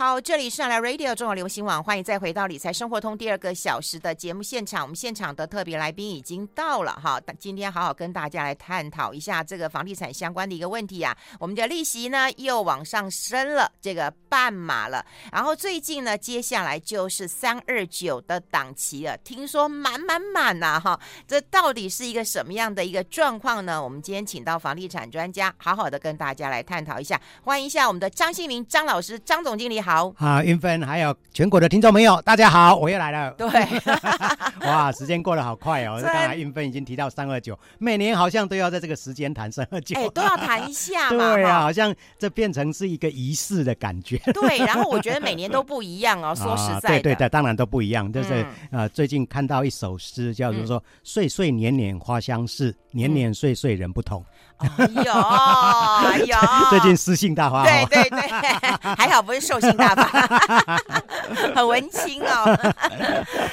好，这里是上来 Radio 中国流行网，欢迎再回到理财生活通第二个小时的节目现场。我们现场的特别来宾已经到了哈，今天好好跟大家来探讨一下这个房地产相关的一个问题啊。我们的利息呢又往上升了这个半码了，然后最近呢接下来就是三二九的档期了，听说满满满呐哈，这到底是一个什么样的一个状况呢？我们今天请到房地产专家，好好的跟大家来探讨一下。欢迎一下我们的张新明张老师，张总经理好。好啊，云芬，还有全国的听众朋友，大家好，我又来了。对，哇，时间过得好快哦。刚才云芬已经提到三二九，每年好像都要在这个时间谈三二九，哎，都要谈一下嘛。对啊，好像这变成是一个仪式的感觉。对，然后我觉得每年都不一样哦。说实在的，对对对，当然都不一样。就是呃，最近看到一首诗，叫做说“岁岁年年花相似，年年岁岁人不同”。哎呦，哎呦，最近私信大发。对对对，还好不是兽性。大发，很文青哦。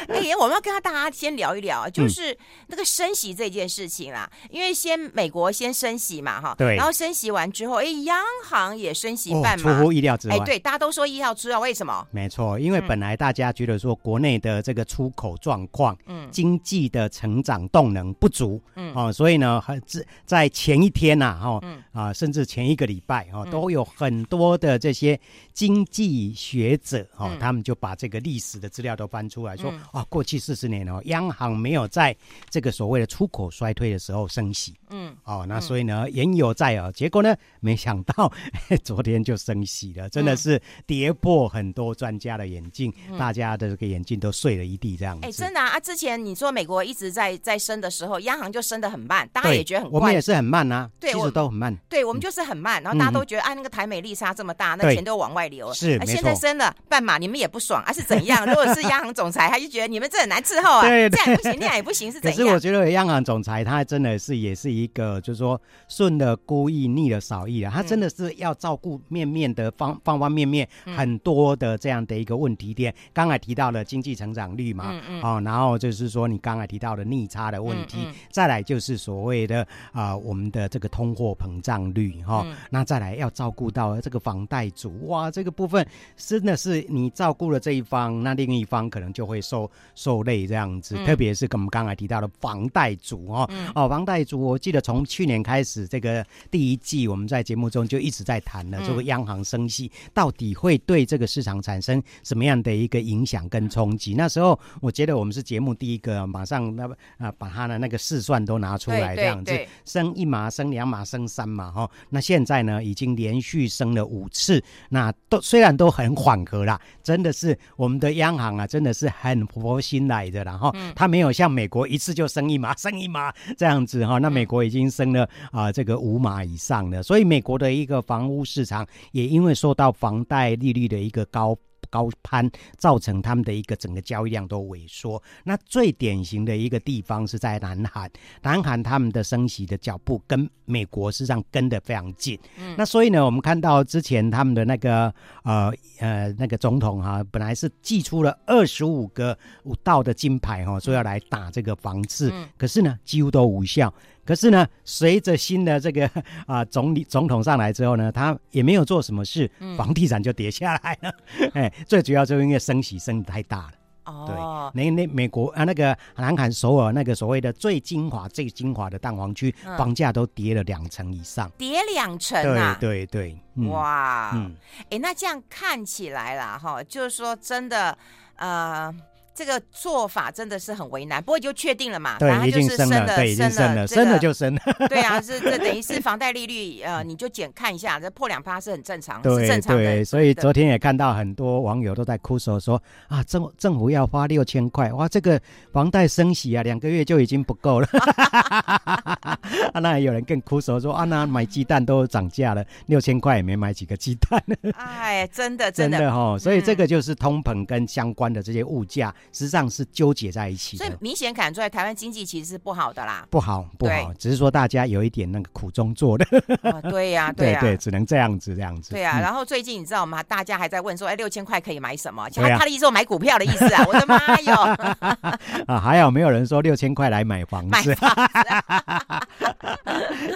哎，我们要跟大家先聊一聊，就是那个升息这件事情啦。因为先美国先升息嘛，哈，对。然后升息完之后，哎，央行也升息半码，出乎意料之外。哎，对，大家都说意料之外，为什么？没错，因为本来大家觉得说国内的这个出口状况，嗯，经济的成长动能不足，嗯，哦，所以呢，在在前一天呐，哈，啊，甚至前一个礼拜，哈，都有很多的这些经济。学者哦，他们就把这个历史的资料都翻出来说，啊、嗯，过去四十年哦，央行没有在这个所谓的出口衰退的时候升息，嗯，哦，那所以呢，言犹在耳，结果呢，没想到 昨天就升息了，真的是跌破很多专家的眼镜，嗯、大家的这个眼镜都碎了一地这样子。哎，真的啊，啊，之前你说美国一直在在升的时候，央行就升得很慢，大家也觉得很怪，我们也是很慢啊，对，其实都很慢，对我们就是很慢，然后大家都觉得啊，那个台美利差这么大，那钱都往外流，是。现在升了半码，你们也不爽啊？是怎样？如果是央行总裁，他就觉得你们这很难伺候啊。对，这样不行，那样也不行，是怎样？可是我觉得央行总裁他真的是也是一个，就是说顺了孤意，逆了少意啊。他真的是要照顾面面的方方方面面很多的这样的一个问题点。刚才提到了经济成长率嘛，哦，然后就是说你刚才提到的逆差的问题，再来就是所谓的啊我们的这个通货膨胀率哈，那再来要照顾到这个房贷族哇，这个部分。真的是你照顾了这一方，那另一方可能就会受受累这样子。嗯、特别是跟我们刚才提到的房贷族哦，嗯、哦，房贷族，我记得从去年开始，这个第一季我们在节目中就一直在谈了，这个央行升息到底会对这个市场产生什么样的一个影响跟冲击？那时候我觉得我们是节目第一个马上那啊把他的那个试算都拿出来这样子，升一码、升两码、升三码哈。那现在呢，已经连续升了五次，那都虽然都很。缓和啦，真的是我们的央行啊，真的是很佛心来的，然后他没有像美国一次就升一码，升一码这样子哈，那美国已经升了啊、呃、这个五码以上的，所以美国的一个房屋市场也因为受到房贷利率的一个高。高攀造成他们的一个整个交易量都萎缩。那最典型的一个地方是在南韩，南韩他们的升息的脚步跟美国实际上跟得非常近。嗯，那所以呢，我们看到之前他们的那个呃呃那个总统哈、啊，本来是寄出了二十五个五道的金牌哈、哦，说要来打这个房市，嗯、可是呢，几乎都无效。可是呢，随着新的这个 啊、呃、总理总统上来之后呢，他也没有做什么事，房地产就跌下来了。哎、嗯，最主要就是因为升息升得太大了。哦，对，那那美国啊，那个南韩首尔那个所谓的最精华、最精华的蛋黄区，嗯、房价都跌了两成以上，跌两成啊！对对对，嗯、哇，嗯，哎，那这样看起来啦，哈，就是说真的，呃。这个做法真的是很为难，不过就确定了嘛，对，已经升了，对，已经升了，升了就升了，对啊，是这等于是房贷利率，呃，你就检看一下，这破两趴是很正常，对，是正常的。对，所以昨天也看到很多网友都在哭诉说啊，政政府要花六千块，哇，这个房贷升息啊，两个月就已经不够了。啊，那有人更哭诉说啊，那买鸡蛋都涨价了，六千块也没买几个鸡蛋。哎，真的真的真的哈，所以这个就是通膨跟相关的这些物价。实际上是纠结在一起的。所以明显感出来，台湾经济其实是不好的啦。不好，不好，只是说大家有一点那个苦中作乐。哦、对呀、啊，对呀、啊，对，只能这样子，这样子。对呀、啊，然后最近你知道吗？大家还在问说，哎，六千块可以买什么？他他的意思说买股票的意思啊！我的 妈哟！啊，还有没有人说六千块来买房子。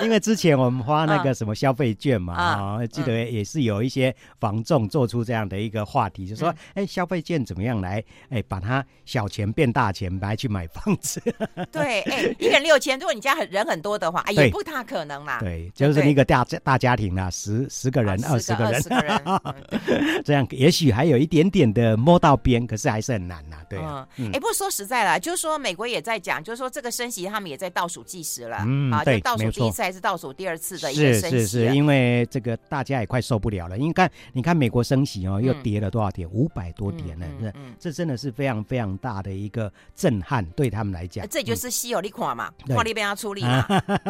因为之前我们花那个什么消费券嘛，啊、嗯，记得也是有一些房仲做出这样的一个话题，嗯、就说，哎、欸，消费券怎么样来，哎、欸，把它小钱变大钱，来去买房子。对，哎、欸，一个人六千，如果你家很人很多的话，也不大可能啦。对，就是一个大家大家庭啦，十十个人、二十个人，二十个人，这样也许还有一点点的摸到边，可是还是很难呐。对，哎、嗯嗯欸，不过说实在了，就是说美国也在讲，就是说这个升息，他们也在倒数计时了。嗯，啊，就倒数第一次还是倒数第二次的一个升息？是是是，因为这个大家也快受不了了。因为看，你看美国升息哦，又跌了多少点？五、嗯、百多点呢？嗯，嗯，嗯，这真的是非常非常大的一个震撼，对他们来讲。这就是稀有利款嘛，跨那边要出力嘛，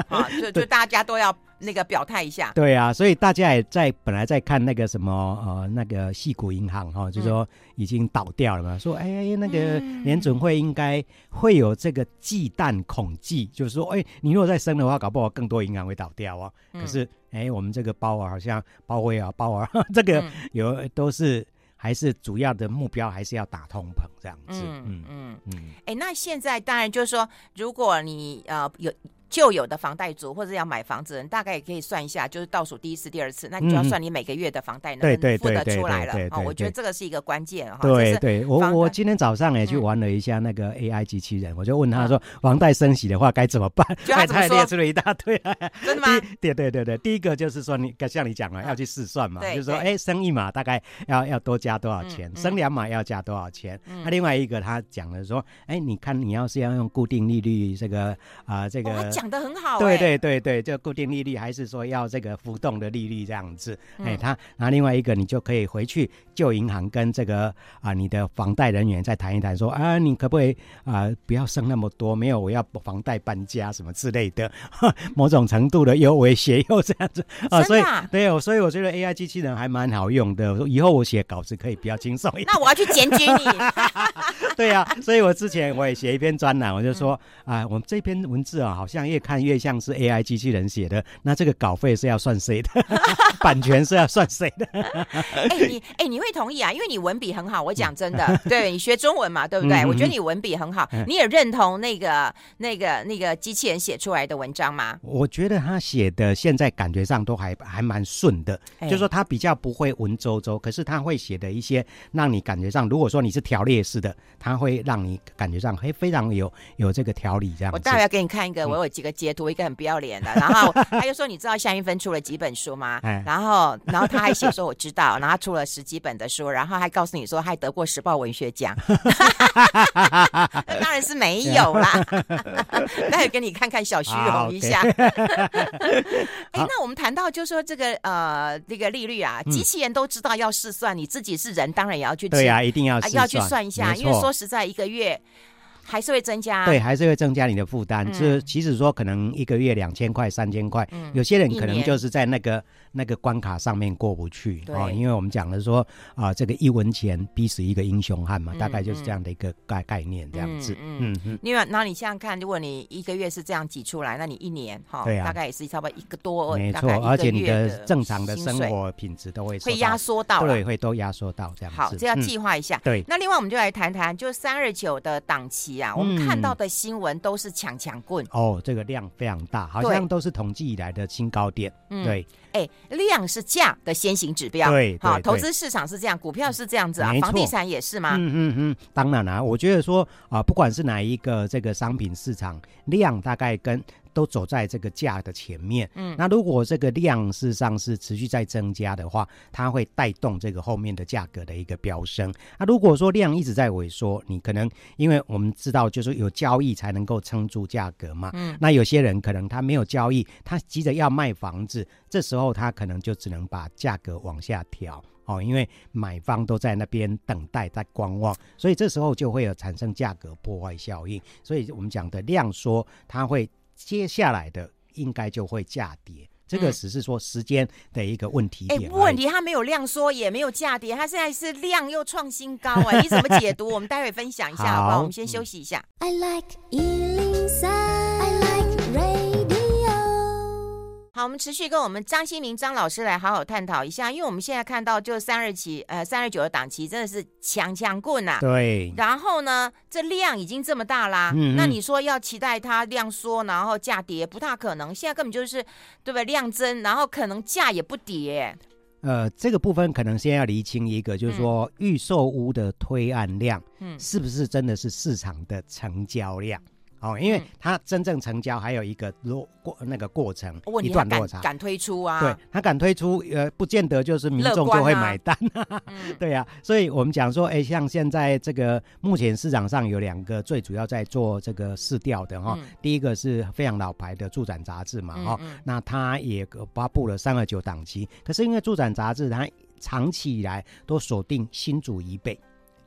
啊，就就大家都要。那个表态一下，对啊，所以大家也在本来在看那个什么呃那个矽谷银行哈、哦，就、说已经倒掉了嘛，嗯、说哎那个联准会应该会有这个忌惮恐惧，就是说哎你如果再升的话，搞不好更多银行会倒掉啊。嗯、可是哎我们这个包啊好像包威尔包啊 这个有、嗯、都是还是主要的目标还是要打通膨这样子，嗯嗯嗯。哎、嗯，那现在当然就是说，如果你呃有。旧有的房贷族或者要买房子人，大概也可以算一下，就是倒数第一次、第二次，那你就要算你每个月的房贷能付得出来了啊？我觉得这个是一个关键哈。对对，我我今天早上也去玩了一下那个 AI 机器人，我就问他说，房贷升息的话该怎么办？他他 列出了一大堆。真的吗？对对对对，第一个就是说你像你讲了要去试算嘛，就是说哎升一码大概要要多加多少钱，升两码要加多少钱？那另外一个他讲了说，哎你看你要是要用固定利率这个啊这个。讲的很好，对对对对，就固定利率还是说要这个浮动的利率这样子？哎，他然后另外一个你就可以回去旧银行跟这个啊你的房贷人员再谈一谈，说啊你可不可以啊不要升那么多？没有，我要房贷搬家什么之类的，某种程度的优惠协议这样子啊。所以对哦，所以我觉得 AI 机器人还蛮好用的。以后我写稿子可以比较轻松一点。那我要去检举你。对呀，所以我之前我也写一篇专栏，我就说啊，我们这篇文字啊，好像越看越像是 AI 机器人写的，那这个稿费是要算谁的？版权是要算谁的？哎、欸，你哎、欸，你会同意啊？因为你文笔很好，我讲真的，对你学中文嘛，对不对？嗯、我觉得你文笔很好，嗯、你也认同那个那个那个机器人写出来的文章吗？我觉得他写的现在感觉上都还还蛮顺的，欸、就是说他比较不会文绉绉，可是他会写的一些让你感觉上，如果说你是条列式的，他会让你感觉上会非常有有这个条理这样。我待会要给你看一个，我有几个。截图一个很不要脸的，然后 他就说：“你知道夏云芬出了几本书吗？”然后，然后他还写说：“我知道。”然后他出了十几本的书，然后还告诉你说还得过时报文学奖。当然是没有啦，那也给你看看小虚荣一下。哎，那我们谈到就说这个呃这个利率啊，机器人都知道要试算，你自己是人，当然也要去对呀，一定要要去算一下，因为说实在一个月。还是会增加，对，还是会增加你的负担。是、嗯，其实说可能一个月两千块、三千块，嗯、有些人可能就是在那个那个关卡上面过不去啊哦。因为我们讲的说啊、呃，这个一文钱逼死一个英雄汉嘛，嗯、大概就是这样的一个概概念，这样子。嗯嗯。另外那你想想看，如果你一个月是这样挤出来，那你一年哈，哦对啊、大概也是差不多一个多，没错。而且你的正常的生活品质都会会压缩到，对，会都压缩到这样子。好，这要计划一下。嗯、对。那另外我们就来谈谈，就三二九的档期。我们看到的新闻都是抢抢棍哦，这个量非常大，好像都是统计以来的新高点。对，哎，量是价的先行指标。对，好，投资市场是这样，股票是这样子啊，房地产也是吗？嗯嗯嗯，当然啦，我觉得说啊，不管是哪一个这个商品市场，量大概跟。都走在这个价的前面，嗯，那如果这个量事实上是持续在增加的话，它会带动这个后面的价格的一个飙升。那如果说量一直在萎缩，你可能因为我们知道就是有交易才能够撑住价格嘛，嗯，那有些人可能他没有交易，他急着要卖房子，这时候他可能就只能把价格往下调哦，因为买方都在那边等待在观望，所以这时候就会有产生价格破坏效应。所以我们讲的量缩，它会。接下来的应该就会价跌，这个只是说时间的一个问题点。哎，问题它没有量缩，也没有价跌，它现在是量又创新高哎！你怎么解读？我们待会分享一下，好不好？我们先休息一下。I like 好，我们持续跟我们张新明张老师来好好探讨一下，因为我们现在看到就三二七呃三二九的档期真的是强强棍呐。对。然后呢，这量已经这么大啦，嗯，那你说要期待它量缩，然后价跌，不大可能。现在根本就是对不对？量增，然后可能价也不跌。呃，这个部分可能先要厘清一个，就是说预售屋的推案量，嗯，是不是真的是市场的成交量？哦，因为它真正成交还有一个落过那个过程，一段落差。敢推出啊？对，他敢推出，呃，不见得就是民众就会买单。啊、对呀、啊，所以我们讲说，哎，像现在这个目前市场上有两个最主要在做这个市调的哈、哦嗯，第一个是非常老牌的住展杂志嘛，哈、那它也发布了三二九档期，可是因为住展杂志它长期以来都锁定新竹以北。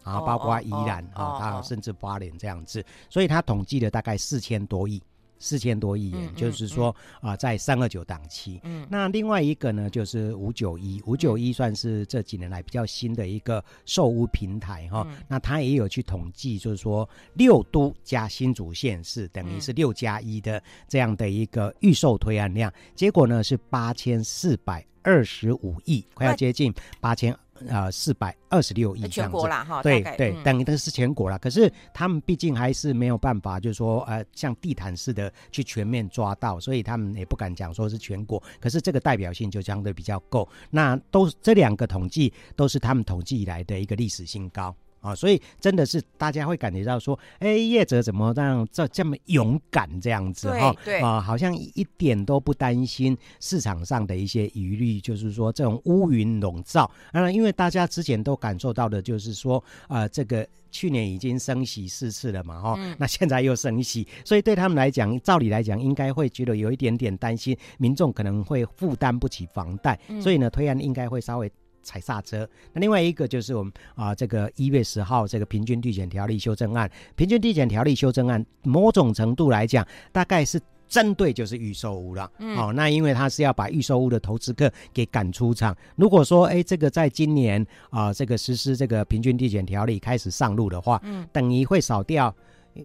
啊，包括宜兰啊，它甚至花莲这样子，所以他统计了大概四千多亿，四千多亿元，嗯、就是说啊、呃，在三二九档期。嗯，那另外一个呢，就是五九一，五九一算是这几年来比较新的一个售屋平台哈、嗯。那它也有去统计，就是说六都加新竹县市，等于是六加一的这样的一个预售推案量，结果呢是八千四百二十五亿，快要接近八千。呃，四百二十六亿这样子，全国啦哈，对对，嗯、等于都是全国啦。可是他们毕竟还是没有办法，就是说，呃，像地毯式的去全面抓到，所以他们也不敢讲说是全国。可是这个代表性就相对比较够。那都这两个统计都是他们统计以来的一个历史新高。啊，所以真的是大家会感觉到说，哎，业者怎么让这这么勇敢这样子哈？对，啊，好像一点都不担心市场上的一些疑虑，就是说这种乌云笼罩。啊，因为大家之前都感受到的就是说，啊，这个去年已经升息四次了嘛，哈，那现在又升息，所以对他们来讲，照理来讲，应该会觉得有一点点担心，民众可能会负担不起房贷，所以呢，推案应该会稍微。踩刹车。那另外一个就是我们啊、呃，这个一月十号这个平均地权条例修正案，平均地权条例修正案，某种程度来讲，大概是针对就是预售屋了。嗯。哦，那因为他是要把预售屋的投资客给赶出场。如果说哎，这个在今年啊、呃，这个实施这个平均地权条例开始上路的话，嗯，等于会少掉。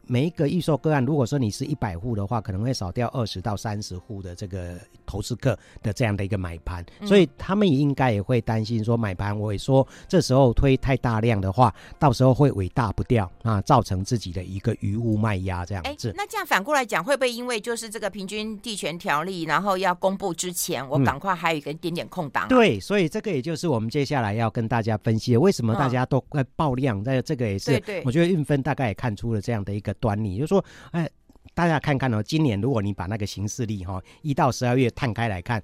每一个预售个案，如果说你是一百户的话，可能会少掉二十到三十户的这个投资客的这样的一个买盘，嗯，所以他们也应该也会担心说买盘，我也说这时候推太大量的话，到时候会尾大不掉啊，造成自己的一个余物卖压这样子。欸，那这样反过来讲，会不会因为就是这个平均地权条例，然后要公布之前，我赶快还有一个点点空档，啊？嗯？对，所以这个也就是我们接下来要跟大家分析的，为什么大家都快爆量，在，嗯，这个也是，对对，我觉得运分大概也看出了这样的一个端倪，就是说，哎，大家看看哦，今年如果你把那个行事历哈一到十二月摊开来看，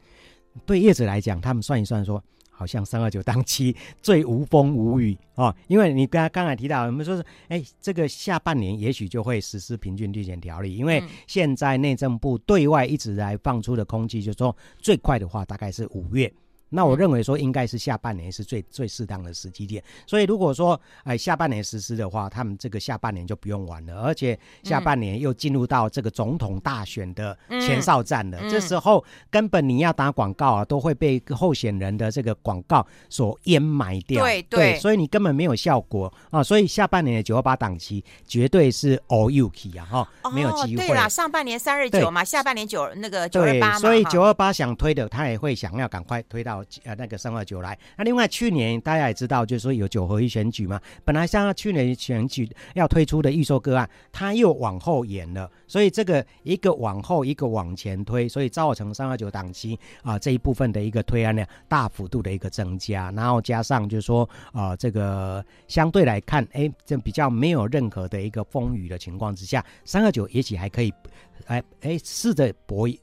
对叶子来讲，他们算一算说，好像三二九 当期最无风无雨哦，因为你刚刚才提到，我们说是，哎，这个下半年也许就会实施平均地权条例，因为现在内政部对外一直来放出的空气，就是说最快的话大概是五月。那我认为说应该是下半年是最最适当的时机点，所以如果说哎下半年实施的话，他们这个下半年就不用玩了，而且下半年又进入到这个总统大选的前哨战了，这时候根本你要打广告啊，都会被候选人的这个广告所淹埋掉，对。对，所以你根本没有效果啊，所以下半年的九二八档期绝对是 all you key 啊哈，没有机会。对啦，上半年三二九嘛，下半年九那个九二八嘛，所以九二八想推的，他也会想要赶快推到。呃，那个三二九来，那另外去年大家也知道，就是说有九合一选举嘛，本来像去年选举要推出的预售个案，它又往后延了，所以这个一个往后，一个往前推，所以造成三二九档期啊这一部分的一个推案量大幅度的一个增加，然后加上就是说啊这个相对来看，哎，这比较没有任何的一个风雨的情况之下，三二九也许还可以，哎哎试着搏一。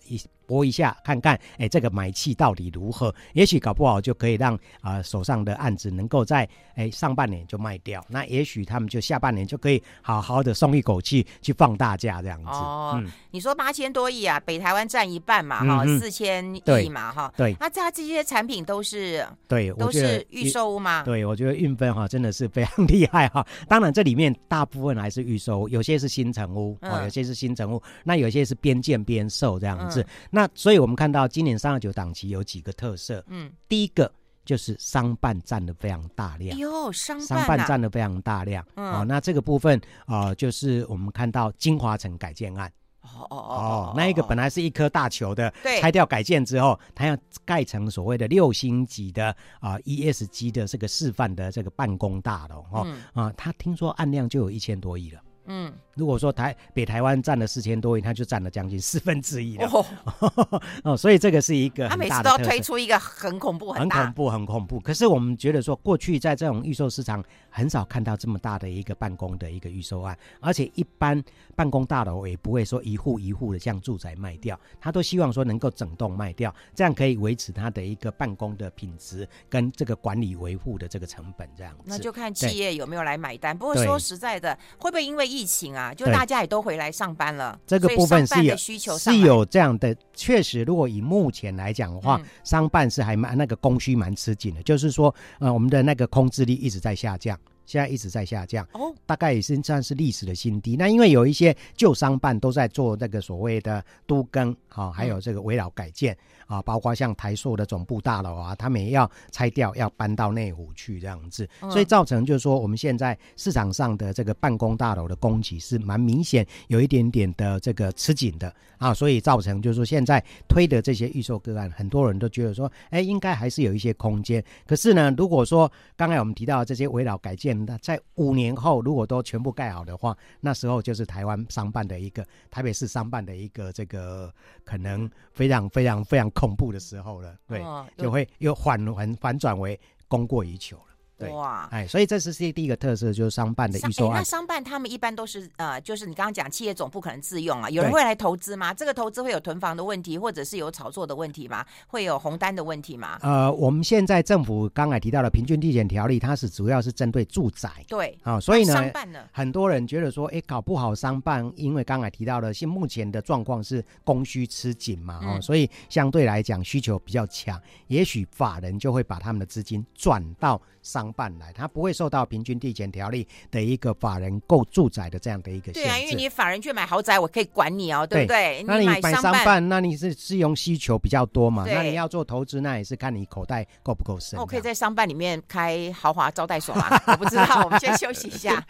搏一下看看，哎，这个买气到底如何？也许搞不好就可以让啊、呃、手上的案子能够在哎上半年就卖掉。那也许他们就下半年就可以好好的松一口气去放大假这样子。哦，嗯、你说八千多亿啊，北台湾占一半嘛，哈、嗯，四千亿嘛，哈。对。那这这些产品都是对，都是预售屋吗？对，我觉得运分哈真的是非常厉害哈。当然这里面大部分还是预售屋，有些是新成屋，哦，有些是新成屋，那有些是边建边售这样子。嗯、那那所以我们看到今年三二九档期有几个特色，嗯，第一个就是商办占的非常大量，哟，商商办占的非常大量，嗯、哦，那这个部分啊、呃，就是我们看到金华城改建案。哦哦哦，那一个本来是一颗大球的，对，拆掉改建之后，它要盖成所谓的六星级的啊、呃、ESG 的这个示范的这个办公大楼哦，嗯、啊，他听说案量就有一千多亿了。嗯，如果说台北台湾占了四千多亿，它就占了将近四分之一了。哦，哦，所以这个是一个他每次都要推出一个很恐怖、很恐怖、很恐怖。可是我们觉得说，过去在这种预售市场很少看到这么大的一个办公的一个预售案，而且一般办公大楼也不会说一户一户的像住宅卖掉，他都希望说能够整栋卖掉，这样可以维持他的一个办公的品质跟这个管理维护的这个成本这样子。那就看企业有没有来买单。不过说实在的，会不会因为疫情啊，就大家也都回来上班了。这个部分是有需求是有这样的，确实，如果以目前来讲的话，嗯、商办是还蛮那个供需蛮吃紧的，就是说，呃，我们的那个空置率一直在下降，现在一直在下降，哦，大概也是算是历史的新低。那因为有一些旧商办都在做那个所谓的都更好、哦，还有这个围绕改建。嗯啊，包括像台塑的总部大楼啊，他们也要拆掉，要搬到内湖去这样子，所以造成就是说，我们现在市场上的这个办公大楼的供给是蛮明显有一点点的这个吃紧的啊，所以造成就是说，现在推的这些预售个案，很多人都觉得说，哎，应该还是有一些空间。可是呢，如果说刚才我们提到的这些围绕改建，那在五年后如果都全部盖好的话，那时候就是台湾商办的一个台北市商办的一个这个可能非常非常非常。恐怖的时候了，对，哦、就会又反反反转为供过于求了。哇，哎，所以这是是第一个特色，就是商办的预售案。那商办他们一般都是呃，就是你刚刚讲企业总部可能自用啊，有人会来投资吗？这个投资会有囤房的问题，或者是有炒作的问题吗？会有红单的问题吗？呃，我们现在政府刚才提到的平均地权条例，它是主要是针对住宅。对，啊、哦，所以呢，商办呢，很多人觉得说，哎，搞不好商办，因为刚才提到的，现目前的状况是供需吃紧嘛，哦，嗯、所以相对来讲需求比较强，也许法人就会把他们的资金转到商办来，他不会。受到平均地权条例的一个法人购住宅的这样的一个限制。对啊，因为你法人去买豪宅，我可以管你哦，对不对？那你买商办，那你是自用需求比较多嘛？那你要做投资，那也是看你口袋够不够深。我可以在商办里面开豪华招待所吗？我不知道，我们先休息一下。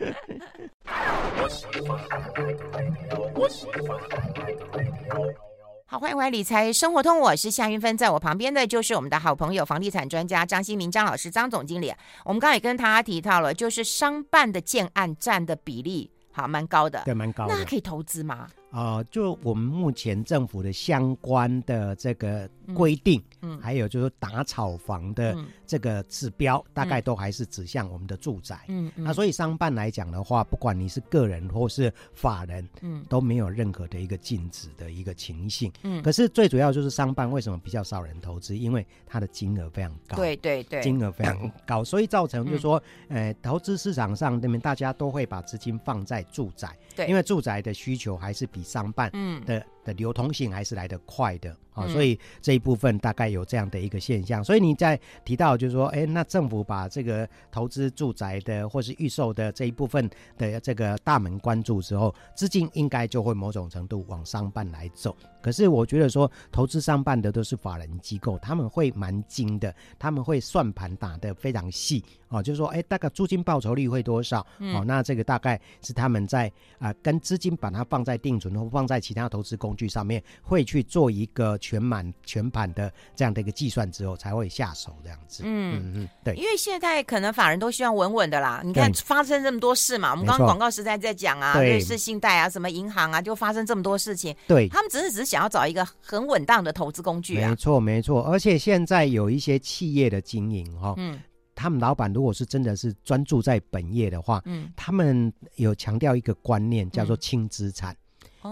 好，欢迎回来理财生活通，我是夏云芬，在我旁边的就是我们的好朋友房地产专家张新明张老师张总经理。我们刚才也跟他提到了，就是商办的建案占的比例，好，蛮高的，对，蛮高的。那可以投资吗？啊、呃，就我们目前政府的相关的这个规定，嗯，嗯还有就是打炒房的这个指标，嗯、大概都还是指向我们的住宅，嗯，嗯那所以商办来讲的话，不管你是个人或是法人，嗯，都没有任何的一个禁止的一个情形，嗯，可是最主要就是商办为什么比较少人投资？因为它的金额非常高，对对对，金额非常。高，所以造成就是说，嗯、呃，投资市场上那边大家都会把资金放在住宅，对，因为住宅的需求还是比商办的的流通性还是来得快的。啊，所以这一部分大概有这样的一个现象。所以你在提到就是说，哎，那政府把这个投资住宅的或是预售的这一部分的这个大门关住之后，资金应该就会某种程度往商办来走。可是我觉得说，投资商办的都是法人机构，他们会蛮精的，他们会算盘打得非常细。哦，就是说，哎，大概租金报酬率会多少？哦，那这个大概是他们在啊、呃，跟资金把它放在定存或放在其他投资工具上面，会去做一个。全满全盘的这样的一个计算之后，才会下手这样子。嗯嗯嗯，对，因为现在可能法人都希望稳稳的啦。你看发生这么多事嘛，我们刚刚广告时代在讲啊，瑞士信贷啊，什么银行啊，就发生这么多事情。对，他们只是只是想要找一个很稳当的投资工具啊。没错没错，而且现在有一些企业的经营哈，嗯，他们老板如果是真的是专注在本业的话，嗯，他们有强调一个观念叫做轻资产。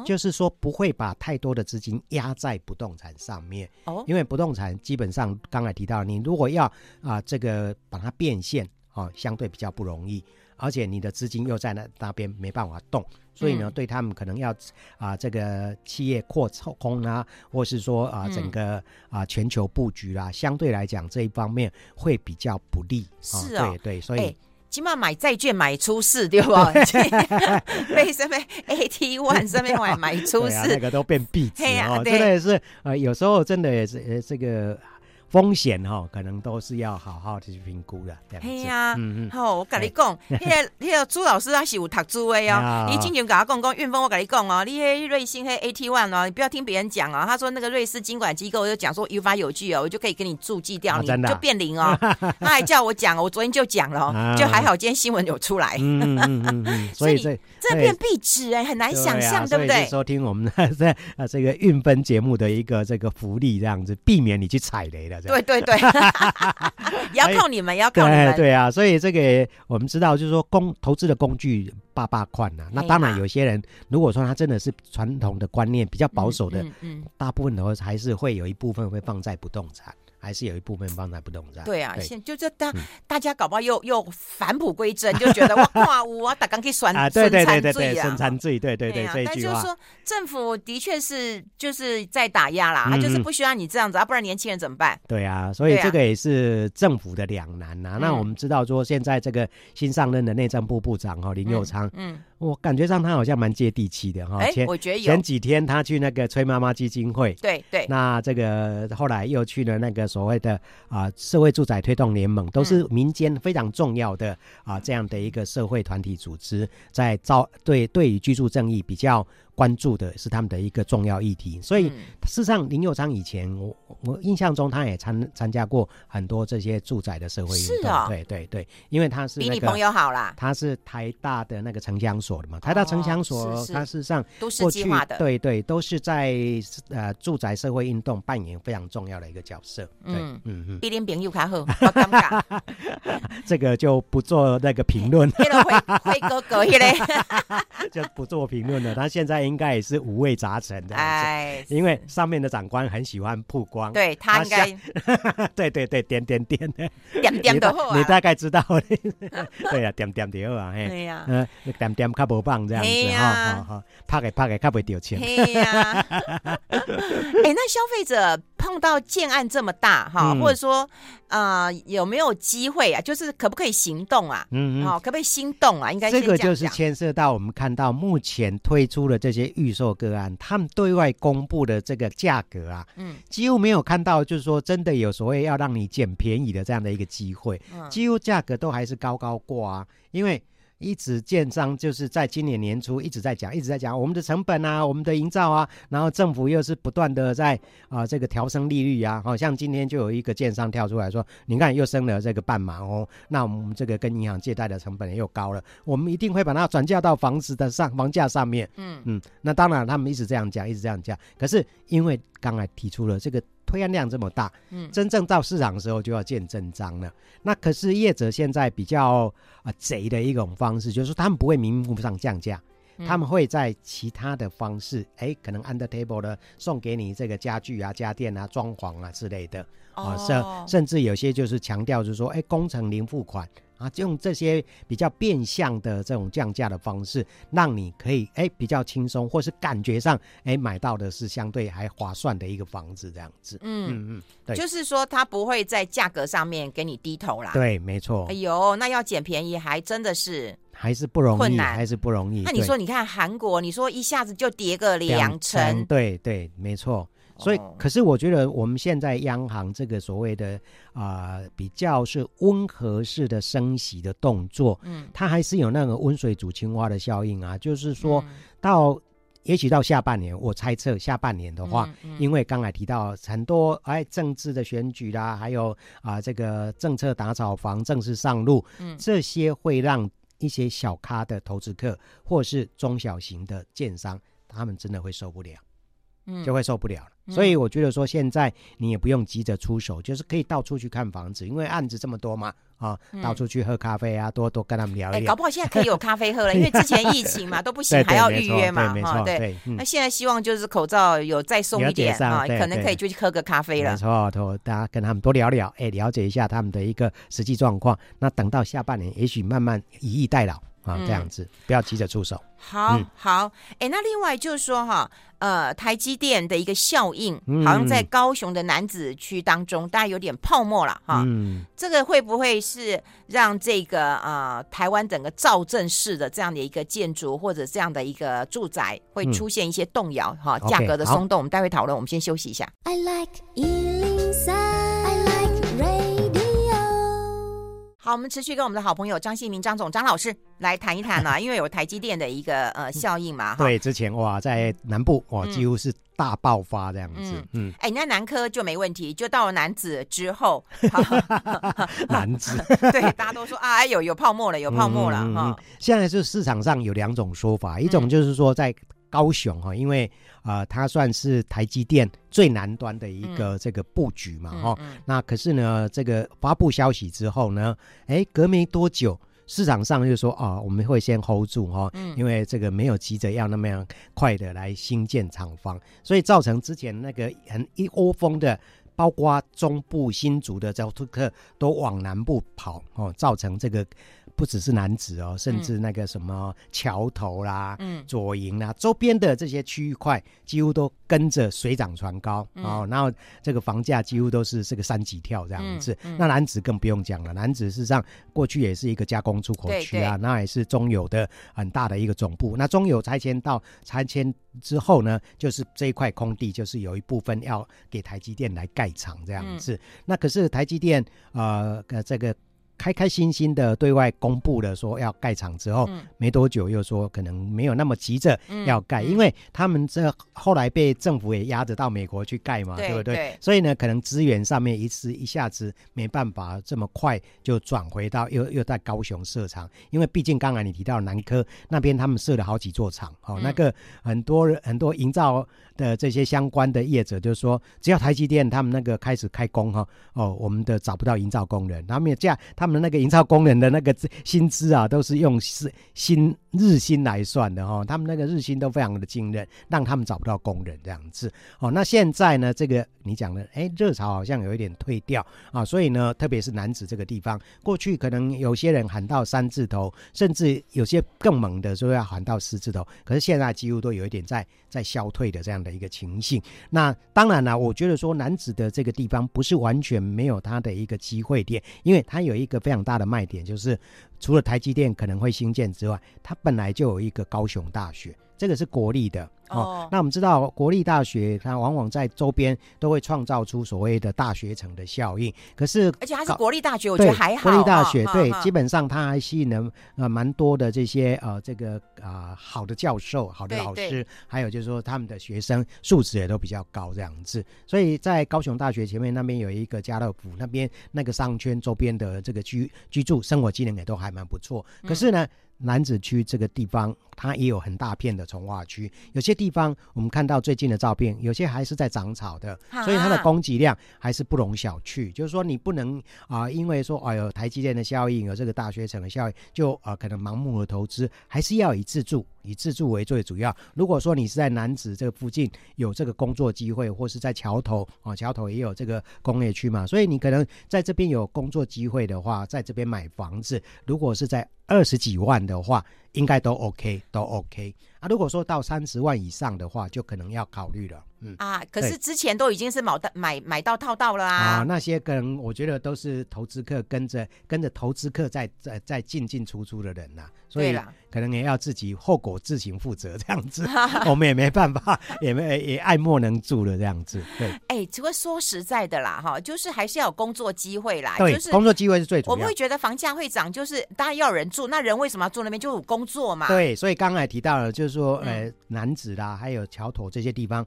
就是说不会把太多的资金压在不动产上面，哦，因为不动产基本上刚才提到，你如果要啊、呃、这个把它变现哦，相对比较不容易，而且你的资金又在那那边没办法动，所以呢，嗯、对他们可能要啊、呃、这个企业扩充啊，或是说啊、呃、整个啊、呃、全球布局啦，相对来讲这一方面会比较不利。是啊、哦，对对，所以。欸起码买债券买出事对吧？被什么 AT One 上面买买出事，那个都变壁纸哦，真的是呃，有时候真的也是呃，这个。风险哈，可能都是要好好的去评估的。哎呀，嗯嗯，好，我跟你讲，那个那个朱老师他是有读书的哦。你今天跟他讲讲，运丰我跟你讲哦，你那瑞信那 AT One 哦，你不要听别人讲哦。他说那个瑞士监管机构就讲说有法有据哦，我就可以给你注记掉，你就变零哦。他还叫我讲，我昨天就讲了，就还好，今天新闻有出来。嗯嗯嗯，所以这这变壁纸哎，很难想象，对不对？收听我们的 这呃这个运分节目的一个这个福利，这样子避免你去踩雷的。对对对，也 要靠你们，也要靠你们。对啊，所以这个我们知道，就是说工投资的工具八八款呐。那当然，有些人如果说他真的是传统的观念比较保守的，嗯，大部分的话还是会有一部分会放在不动产。还是有一部分放在不动产。对啊，现就这大大家搞不好又又返璞归真，就觉得哇哇我打刚可以算啊，对对对对对，生产罪，对对对，但就是说政府的确是就是在打压啦，他就是不需要你这样子啊，不然年轻人怎么办？对啊，所以这个也是政府的两难呐。那我们知道说现在这个新上任的内政部部长哈林佑昌，嗯。我感觉上他好像蛮接地气的哈。哎，我觉得有。前几天他去那个崔妈妈基金会，对对。那这个后来又去了那个所谓的啊、呃、社会住宅推动联盟，都是民间非常重要的啊、呃、这样的一个社会团体组织，在招对对于居住正义比较。关注的是他们的一个重要议题，所以事实上林佑昌以前我我印象中他也参参加过很多这些住宅的社会运动，是哦，对对对，因为他是比你朋友好啦，他是台大的那个城乡所的嘛，台大城乡所，他事实上都是计划的，对对，都是在呃住宅社会运动扮演非常重要的一个角色，嗯。嗯嗯，比你朋友还好，我尴尬，这个就不做那个评论，辉哥哥嘞，就不做评论了，他现在。应该也是五味杂陈的，哎，因为上面的长官很喜欢曝光，对他应该，对对对，点点点。的，点点的你大概知道，对啊，点点的啊，嘿，嗯，点点较不棒这样子哈，好好，拍给拍给较不会掉钱，哎，那消费者。碰到建案这么大哈，或者说呃有没有机会啊？就是可不可以行动啊？嗯嗯，好，可不可以心动啊？应该这个就是牵涉到我们看到目前推出的这些预售个案，他们对外公布的这个价格啊，嗯，几乎没有看到，就是说真的有所谓要让你捡便宜的这样的一个机会，几乎价格都还是高高挂啊，因为。一直建商就是在今年年初一直在讲，一直在讲我们的成本啊，我们的营造啊，然后政府又是不断的在啊、呃、这个调升利率啊，好像今天就有一个建商跳出来说，你看又升了这个半码哦，那我们这个跟银行借贷的成本又高了，我们一定会把它转嫁到房子的上房价上面。嗯嗯，那当然他们一直这样讲，一直这样讲，可是因为刚才提出了这个。推案量这么大，嗯，真正到市场的时候就要见真章了。那可是业者现在比较啊贼的一种方式，就是说他们不会明目上降价，嗯、他们会在其他的方式，哎、欸，可能 under table 的送给你这个家具啊、家电啊、装潢啊之类的，哦，甚甚至有些就是强调就是说，哎、欸，工程零付款。啊，就用这些比较变相的这种降价的方式，让你可以哎比较轻松，或是感觉上哎买到的是相对还划算的一个房子这样子。嗯嗯嗯，对，就是说他不会在价格上面给你低头啦。对，没错。哎呦，那要捡便宜还真的是还是不容易，困难还是不容易。那你说，你看韩国，你说一下子就跌个两成，对对，没错。所以，可是我觉得我们现在央行这个所谓的啊、呃，比较是温和式的升息的动作，嗯，它还是有那个温水煮青蛙的效应啊。就是说到，也许到下半年，我猜测下半年的话，嗯嗯、因为刚才提到很多哎政治的选举啦，还有啊、呃、这个政策打炒房正式上路，嗯，这些会让一些小咖的投资客或是中小型的建商，他们真的会受不了。就会受不了了，嗯、所以我觉得说现在你也不用急着出手，就是可以到处去看房子，因为案子这么多嘛，啊，嗯、到处去喝咖啡啊，多多跟他们聊一聊。哎，搞不好现在可以有咖啡喝了，因为之前疫情嘛 都不行，还要预约嘛，哈，对。那现在希望就是口罩有再松一点啊，可能可以就去喝个咖啡了。没错，多大家跟他们多聊聊，哎，了解一下他们的一个实际状况。那等到下半年，也许慢慢以逸待劳。啊，这样子，不要急着出手。好、嗯、好，哎，那另外就是说哈，呃，台积电的一个效应，好像在高雄的男子区当中，大家有点泡沫了哈。嗯，这个会不会是让这个呃台湾整个造镇式的这样的一个建筑或者这样的一个住宅会出现一些动摇哈？价格的松动，我们待会讨论。我们先休息一下。I like 好，我们持续跟我们的好朋友张信明张总张老师来谈一谈啊，因为有台积电的一个呃效应嘛。对，之前哇，在南部哇，几乎是大爆发这样子。嗯，哎、嗯，那、欸、南科就没问题，就到了南子之后，南子 对，大家都说啊，有有泡沫了，有泡沫了哈。现在是市场上有两种说法，一种就是说在高雄哈，因为。啊、呃，它算是台积电最南端的一个这个布局嘛，哈、嗯。那可是呢，这个发布消息之后呢，哎，隔没多久，市场上就说啊，我们会先 hold 住哈，因为这个没有急着要那么样快的来新建厂房，所以造成之前那个很一窝蜂的，包括中部新竹的招租客都往南部跑哦，造成这个。不只是南子哦，甚至那个什么桥头啦、嗯、左营啦，周边的这些区域块，几乎都跟着水涨船高、嗯、哦。然后这个房价几乎都是这个三级跳这样子。那南子更不用讲了，南子事实上过去也是一个加工出口区啊，那也是中油的很大的一个总部。那中油拆迁到拆迁之后呢，就是这一块空地，就是有一部分要给台积电来盖厂这样子。嗯、那可是台积电呃这个。开开心心的对外公布了说要盖厂之后，嗯、没多久又说可能没有那么急着要盖，嗯、因为他们这后来被政府也压着到美国去盖嘛，对，对不对？对，所以呢，可能资源上面一时一下子没办法这么快就转回到又又在高雄设厂，因为毕竟刚才你提到南科那边他们设了好几座厂，哦，嗯、那个很多很多营造的这些相关的业者就是说，只要台积电他们那个开始开工哈，哦，我们的找不到营造工人，他们也这样他们。那个营造工人的那个薪资啊，都是用是薪日薪来算的哦。他们那个日薪都非常的惊人，让他们找不到工人这样子哦。那现在呢，这个你讲的，哎，热潮好像有一点退掉啊。所以呢，特别是男子这个地方，过去可能有些人喊到三字头，甚至有些更猛的说要喊到四字头，可是现在几乎都有一点在在消退的这样的一个情形。那当然了，我觉得说男子的这个地方不是完全没有它的一个机会点，因为它有一个。非常大的卖点就是，除了台积电可能会兴建之外，它本来就有一个高雄大学，这个是国立的。哦，那我们知道国立大学，它往往在周边都会创造出所谓的大学城的效应。可是，而且它是国立大学，我觉得还好。国立大学对，基本上它还吸引了呃蛮多的这些呃这个啊、呃、好的教授、好的老师，还有就是说他们的学生素质也都比较高这样子。所以在高雄大学前面那边有一个家乐福，那边那个商圈周边的这个居居住生活机能也都还蛮不错。可是呢。嗯楠梓区这个地方，它也有很大片的重化区，有些地方我们看到最近的照片，有些还是在长草的，所以它的供给量还是不容小觑。就是说，你不能啊、呃，因为说哎呦台积电的效应，有这个大学城的效应，就啊、呃、可能盲目的投资，还是要以自住。以自住为最主要。如果说你是在南子这个附近有这个工作机会，或是在桥头啊，桥头也有这个工业区嘛，所以你可能在这边有工作机会的话，在这边买房子，如果是在二十几万的话，应该都 OK，都 OK 啊。如果说到三十万以上的话，就可能要考虑了。嗯啊，可是之前都已经是买到买买到套到了啊。啊，那些可能我觉得都是投资客跟着跟着投资客在在在进进出出的人呐、啊，所以可能也要自己后果自行负责这样子。我们也没办法，也没也爱莫能助了这样子。对，哎、欸，只会说实在的啦，哈，就是还是要有工作机会啦。对，就是工作机会是最主要。我们会觉得房价会涨，就是当然要有人住，那人为什么要住那边？就有工作嘛。对，所以刚才提到了，就是说，呃，楠梓啦，还有桥头这些地方，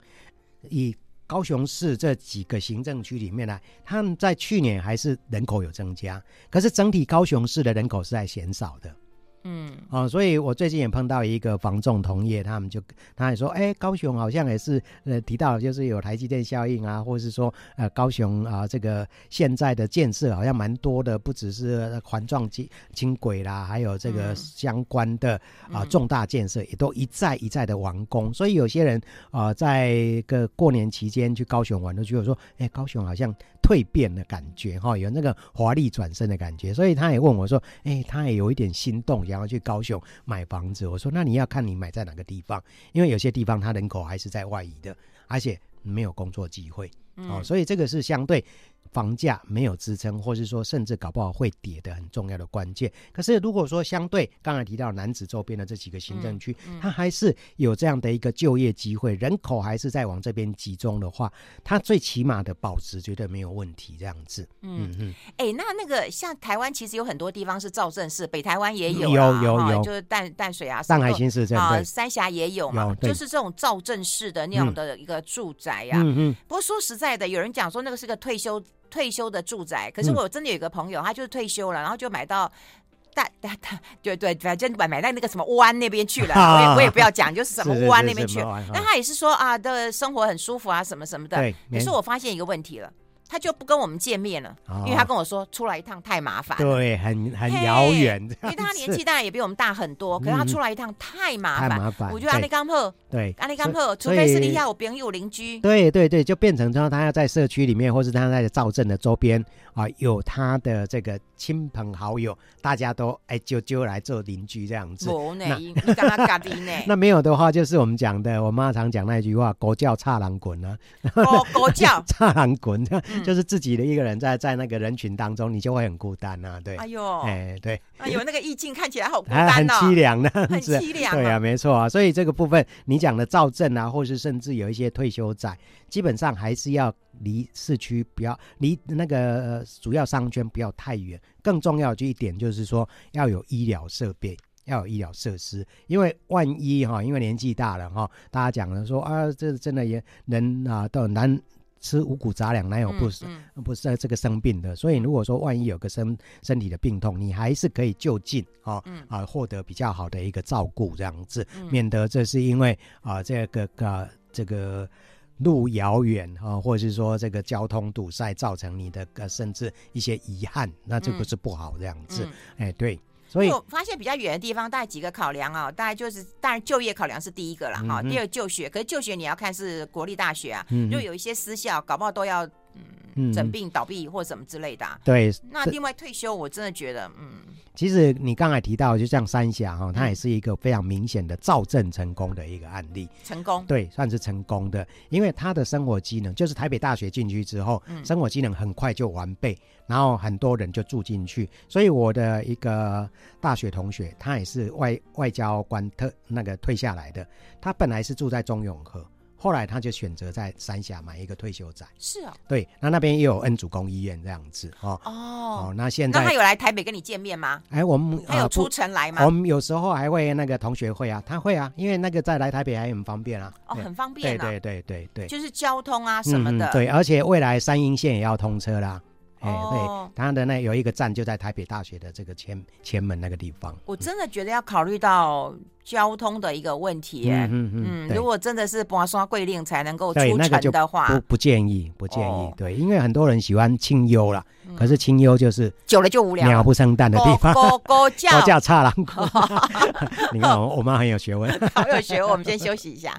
以高雄市这几个行政区里面呢，他们在去年还是人口有增加，可是整体高雄市的人口是在减少的。嗯，哦，所以我最近也碰到一个房仲同业，他们就他也说，哎、欸，高雄好像也是呃提到就是有台积电效应啊，或者是说呃高雄啊这个现在的建设好像蛮多的，不只是环状轻轻轨啦，还有这个相关的啊重大建设也都一再一再的完工，所以有些人啊在个过年期间去高雄玩，都觉得说，哎、欸，高雄好像。蜕变的感觉哈，有那个华丽转身的感觉，所以他也问我说：“哎、欸，他也有一点心动，想想要去高雄买房子。我说，那你要看你买在哪个地方，因为有些地方它人口还是在外移的，而且没有工作机会。哦，所以这个是相对。房价没有支撑，或是说甚至搞不好会跌的很重要的关键。可是如果说相对刚才提到南子周边的这几个行政区，嗯嗯、它还是有这样的一个就业机会，人口还是在往这边集中的话，它最起码的保值绝对没有问题。这样子，嗯嗯。哎、欸，那那个像台湾其实有很多地方是造镇市，北台湾也有、啊，有有有，就是淡淡水啊，上海新市镇啊，三峡也有嘛，有就是这种造镇式的那样的一个住宅呀、啊。嗯嗯。不过说实在的，有人讲说那个是个退休。退休的住宅，可是我真的有一个朋友，嗯、他就是退休了，然后就买到大大大，对对，反正买买到那个什么湾那边去了。我也我也不要讲，就是什么湾那边去了。那他也是说啊，的生活很舒服啊，什么什么的。对，可是我发现一个问题了。他就不跟我们见面了，因为他跟我说出来一趟太麻烦，对，很很遥远。因为 他年纪当然也比我们大很多，可是他出来一趟太麻烦。太麻烦。我觉得阿里刚破，对，阿里刚破，除非是你家有朋友邻居。对对对，就变成说他要在社区里面，或是他在造镇的周边啊，有他的这个亲朋好友，大家都哎就就来做邻居这样子。那你跟他嘎的呢？那没有的话，就是我们讲的，我妈常讲那句话：“狗叫差狼滚啊！”狗狗叫 差狼滚。就是自己的一个人在在那个人群当中，你就会很孤单呐、啊，对。哎呦，哎，对，哎呦，那个意境看起来好孤单、哦、很凄凉的，很凄凉。对啊，没错啊。所以这个部分，你讲的造镇啊，或是甚至有一些退休仔，基本上还是要离市区不要离那个主要商圈不要太远。更重要就一点就是说，要有医疗设备，要有医疗设施，因为万一哈，因为年纪大了哈，大家讲了说啊，这真的也人啊都很难。吃五谷杂粮，哪有不是、嗯嗯、不是这个生病的？所以如果说万一有个身身体的病痛，你还是可以就近啊啊获得比较好的一个照顾，这样子，嗯、免得这是因为啊这个啊这个路遥远啊，或者是说这个交通堵塞造成你的呃甚至一些遗憾，那这个是不好这样子。哎、嗯嗯欸，对。所以我发现比较远的地方，大概几个考量啊，大概就是当然就业考量是第一个了哈，第二就学，可是就学你要看是国立大学啊，就有一些私校，搞不好都要嗯整病倒闭或什么之类的、啊。对，那另外退休，我真的觉得嗯。其实你刚才提到，就像三峡哈，它也是一个非常明显的造证成功的一个案例。成功，对，算是成功的，因为他的生活机能，就是台北大学进去之后，嗯、生活机能很快就完备，然后很多人就住进去。所以我的一个大学同学，他也是外外交官特那个退下来的，他本来是住在中永和。后来他就选择在三峡买一个退休宅。是啊，对，那那边也有恩主公医院这样子哦。哦，哦，那现在那他有来台北跟你见面吗？哎，我们他有出城来吗？我们有时候还会那个同学会啊，他会啊，因为那个再来台北还很方便啊。哦，很方便。对对对对对，就是交通啊什么的。对，而且未来三阴线也要通车啦。哎，对，他的那有一个站就在台北大学的这个前前门那个地方。我真的觉得要考虑到交通的一个问题。嗯嗯嗯，如果真的是拔刷桂林才能够出城的话，不不建议，不建议。对，因为很多人喜欢清幽啦，可是清幽就是久了就无聊，鸟不生蛋的地方。高高叫，高叫 差狼。你看我我妈很有学问，好有学问。我们先休息一下。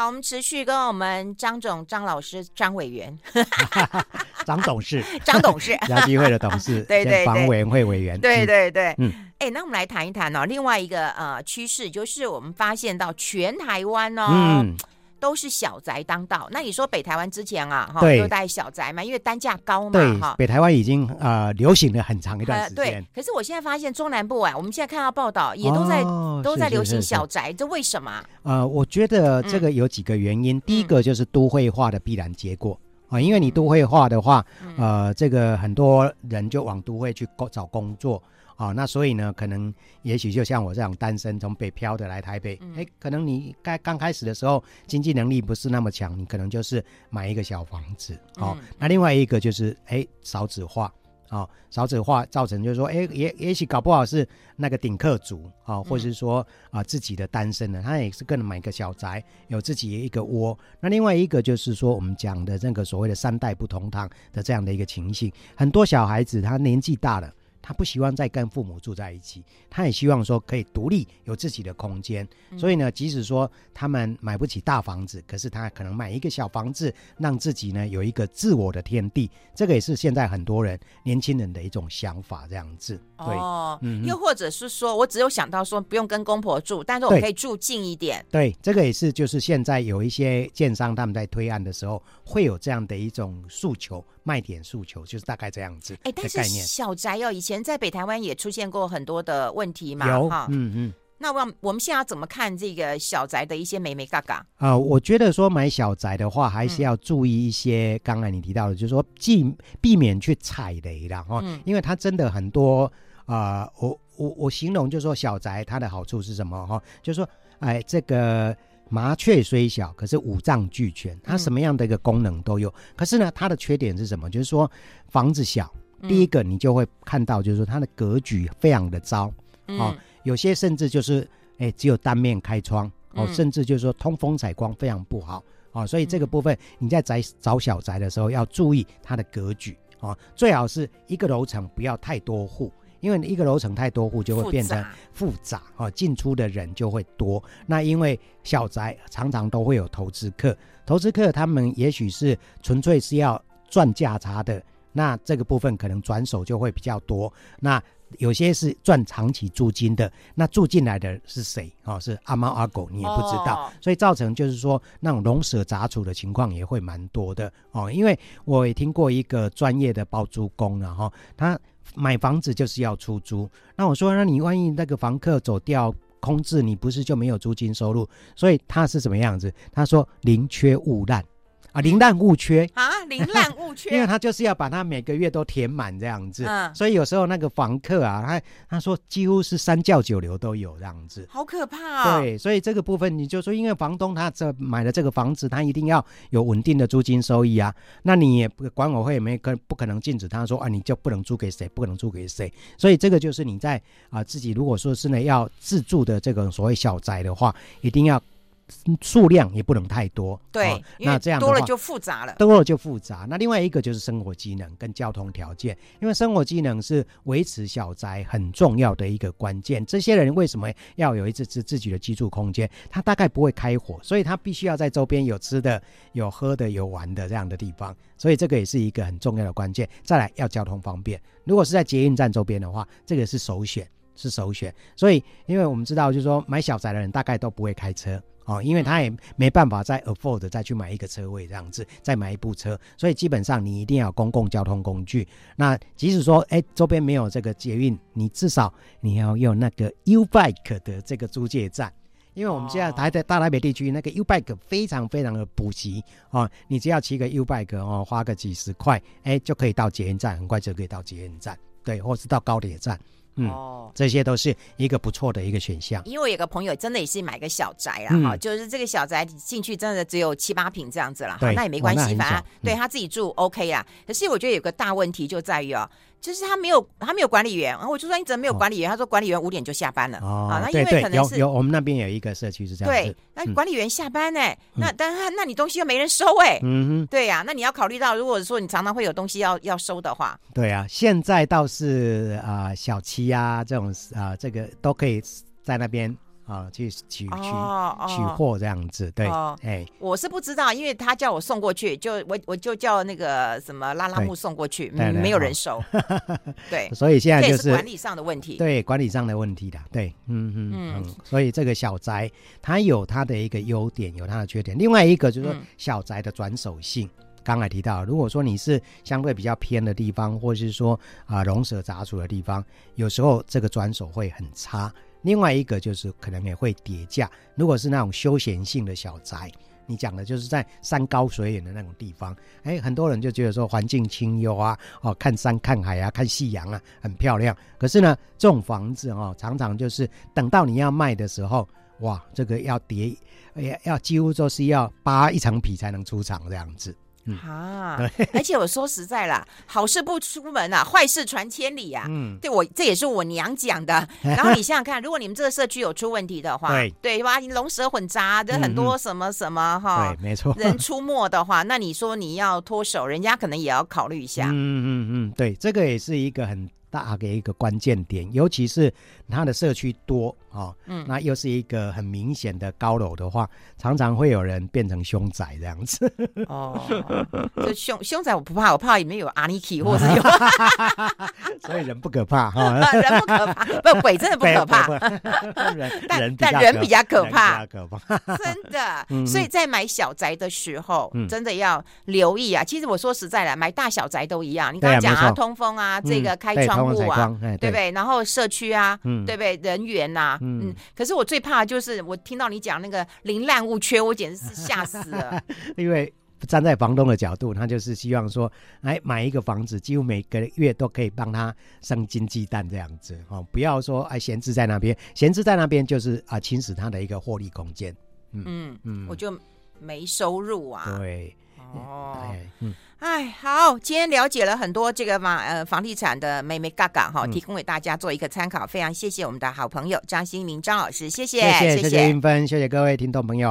好，我们持续跟我们张总、张老师、张委员 张董事、张董事、亚基会的董事，对对对，房委员会委员，对对对，嗯，哎，那我们来谈一谈哦，另外一个呃趋势就是我们发现到全台湾哦。嗯都是小宅当道。那你说北台湾之前啊，哈，都带小宅嘛，因为单价高嘛，哈。北台湾已经呃流行了很长一段时间。对，可是我现在发现中南部啊，我们现在看到报道也都在都在流行小宅，这为什么？呃，我觉得这个有几个原因。第一个就是都会化的必然结果啊，因为你都会化的话，呃，这个很多人就往都会去找工作。哦，那所以呢，可能也许就像我这样单身从北漂的来台北，哎、嗯，可能你该刚开始的时候经济能力不是那么强，你可能就是买一个小房子。哦，嗯、那另外一个就是哎少子化，哦，少子化造成就是说，哎，也也许搞不好是那个顶客族啊、哦，或是说啊、呃、自己的单身的，他也是可能买一个小宅，有自己的一个窝。那另外一个就是说我们讲的这个所谓的三代不同堂的这样的一个情形，很多小孩子他年纪大了。他不希望再跟父母住在一起，他也希望说可以独立有自己的空间。所以呢，即使说他们买不起大房子，可是他可能买一个小房子，让自己呢有一个自我的天地。这个也是现在很多人年轻人的一种想法，这样子。对，哦，嗯，又或者是说我只有想到说不用跟公婆住，但是我可以住近一点。对，这个也是就是现在有一些建商他们在推案的时候会有这样的一种诉求。卖点诉求就是大概这样子。哎，但是小宅要，以前在北台湾也出现过很多的问题嘛。有，哈嗯嗯。那我我们现在要怎么看这个小宅的一些美眉嘎嘎？啊，我觉得说买小宅的话，还是要注意一些。刚才你提到的，就是说避避免去踩雷了哈，因为它真的很多啊。我我我形容就是说小宅它的好处是什么哈？就是说，哎，这个。麻雀虽小，可是五脏俱全，它什么样的一个功能都有。嗯、可是呢，它的缺点是什么？就是说房子小，第一个你就会看到，就是说它的格局非常的糟，嗯、哦，有些甚至就是哎只有单面开窗，哦，甚至就是说通风采光非常不好，哦，所以这个部分你在宅找小宅的时候要注意它的格局，哦，最好是一个楼层不要太多户。因为一个楼层太多户就会变成复杂啊，进出的人就会多。那因为小宅常常都会有投资客，投资客他们也许是纯粹是要赚价差的，那这个部分可能转手就会比较多。那有些是赚长期租金的，那住进来的是谁啊？是阿猫阿狗，你也不知道，所以造成就是说那种龙蛇杂处的情况也会蛮多的哦。因为我也听过一个专业的包租公然后他。买房子就是要出租，那我说，那你万一那个房客走掉空置，你不是就没有租金收入？所以他是什么样子？他说宁缺毋滥。啊，宁滥勿缺。啊，宁滥勿缺，因为他就是要把它每个月都填满这样子，嗯，所以有时候那个房客啊，他他说几乎是三教九流都有这样子，好可怕哦。对，所以这个部分你就说，因为房东他这买了这个房子，他一定要有稳定的租金收益啊，那你也管委会也没可不可能禁止他说啊，你就不能租给谁，不可能租给谁，所以这个就是你在啊自己如果说是呢要自住的这个所谓小宅的话，一定要。数量也不能太多，对，哦、那这样多了就复杂了，多了就复杂。那另外一个就是生活机能跟交通条件，因为生活机能是维持小宅很重要的一个关键。这些人为什么要有一次自自己的居住空间？他大概不会开火，所以他必须要在周边有吃的、有喝的、有玩的这样的地方。所以这个也是一个很重要的关键。再来要交通方便，如果是在捷运站周边的话，这个是首选，是首选。所以，因为我们知道，就是说买小宅的人大概都不会开车。哦，因为他也没办法再 afford 再去买一个车位这样子，再买一部车，所以基本上你一定要有公共交通工具。那即使说，哎，周边没有这个捷运，你至少你要用那个 U Bike 的这个租借站，因为我们现在台在大台北地区那个 U Bike 非常非常的普及哦，你只要骑个 U Bike 哦，花个几十块，哎，就可以到捷运站，很快就可以到捷运站，对，或是到高铁站。嗯，哦，这些都是一个不错的一个选项。因为我有个朋友真的也是买个小宅啦，哈、嗯，就是这个小宅进去真的只有七八平这样子了，哈，那也没关系，反正、嗯、对他自己住 OK 啦。可是我觉得有个大问题就在于哦。就是他没有，他没有管理员，然后我就说你怎么没有管理员？哦、他说管理员五点就下班了。哦，啊，那因为可能是有有我们那边有一个社区是这样子。对，那管理员下班呢？嗯、那但是那你东西又没人收哎。嗯哼。对呀、啊，那你要考虑到，如果说你常常会有东西要要收的话。对啊，现在倒是啊、呃，小七啊这种啊、呃，这个都可以在那边。啊，去取取、取货这样子，对，哎、我是不知道，因为他叫我送过去，就我我就叫那个什么拉拉木送过去，嗯，没有人收，对，所以现在就是，是管理上的问题，对，管理上的问题的，对，嗯嗯嗯，所以这个小宅它有它的一个优点，有它的缺点，另外一个就是说小宅的转手性，刚、嗯、才提到，如果说你是相对比较偏的地方，或是说啊龙蛇杂处的地方，有时候这个转手会很差。另外一个就是可能也会跌价。如果是那种休闲性的小宅，你讲的就是在山高水远的那种地方，哎，很多人就觉得说环境清幽啊，哦，看山看海啊，看夕阳啊，很漂亮。可是呢，这种房子哦，常常就是等到你要卖的时候，哇，这个要跌，要要几乎就是要扒一层皮才能出场这样子。嗯、啊，而且我说实在啦，好事不出门啊，坏事传千里啊。嗯，对我这也是我娘讲的。然后你想想看，如果你们这个社区有出问题的话，对对吧？你龙蛇混杂的很多什么什么哈，对，没错，人出没的话，那你说你要脱手，人家可能也要考虑一下。嗯嗯嗯，对，这个也是一个很大的一个关键点，尤其是它的社区多哦，嗯，那又是一个很明显的高楼的话，常常会有人变成凶宅这样子。哦，就凶凶宅我不怕，我怕里面有阿尼基或者有，所以人不可怕 哈，人不可怕，不 鬼真的不可怕，但但人比较可怕，可怕，真的。所以在买小宅的时候，真的要留意啊。其实我说实在的，买大小宅都一样。你刚刚讲啊，通风啊，这个开窗。对不对？然后社区啊，对不对？人员呐，嗯。可是我最怕的就是我听到你讲那个零烂物缺，我简直是吓死了。因为站在房东的角度，他就是希望说，哎，买一个房子，几乎每个月都可以帮他生金鸡蛋这样子哦，不要说哎闲置在那边，闲置在那边就是啊侵蚀他的一个获利空间。嗯嗯，我就没收入啊。对，哦，嗯。哎，好，今天了解了很多这个嘛呃房地产的美美嘎嘎哈，提供给大家做一个参考。非常谢谢我们的好朋友张新明张老师，谢谢，谢谢，谢谢云芬，谢谢各位听众朋友。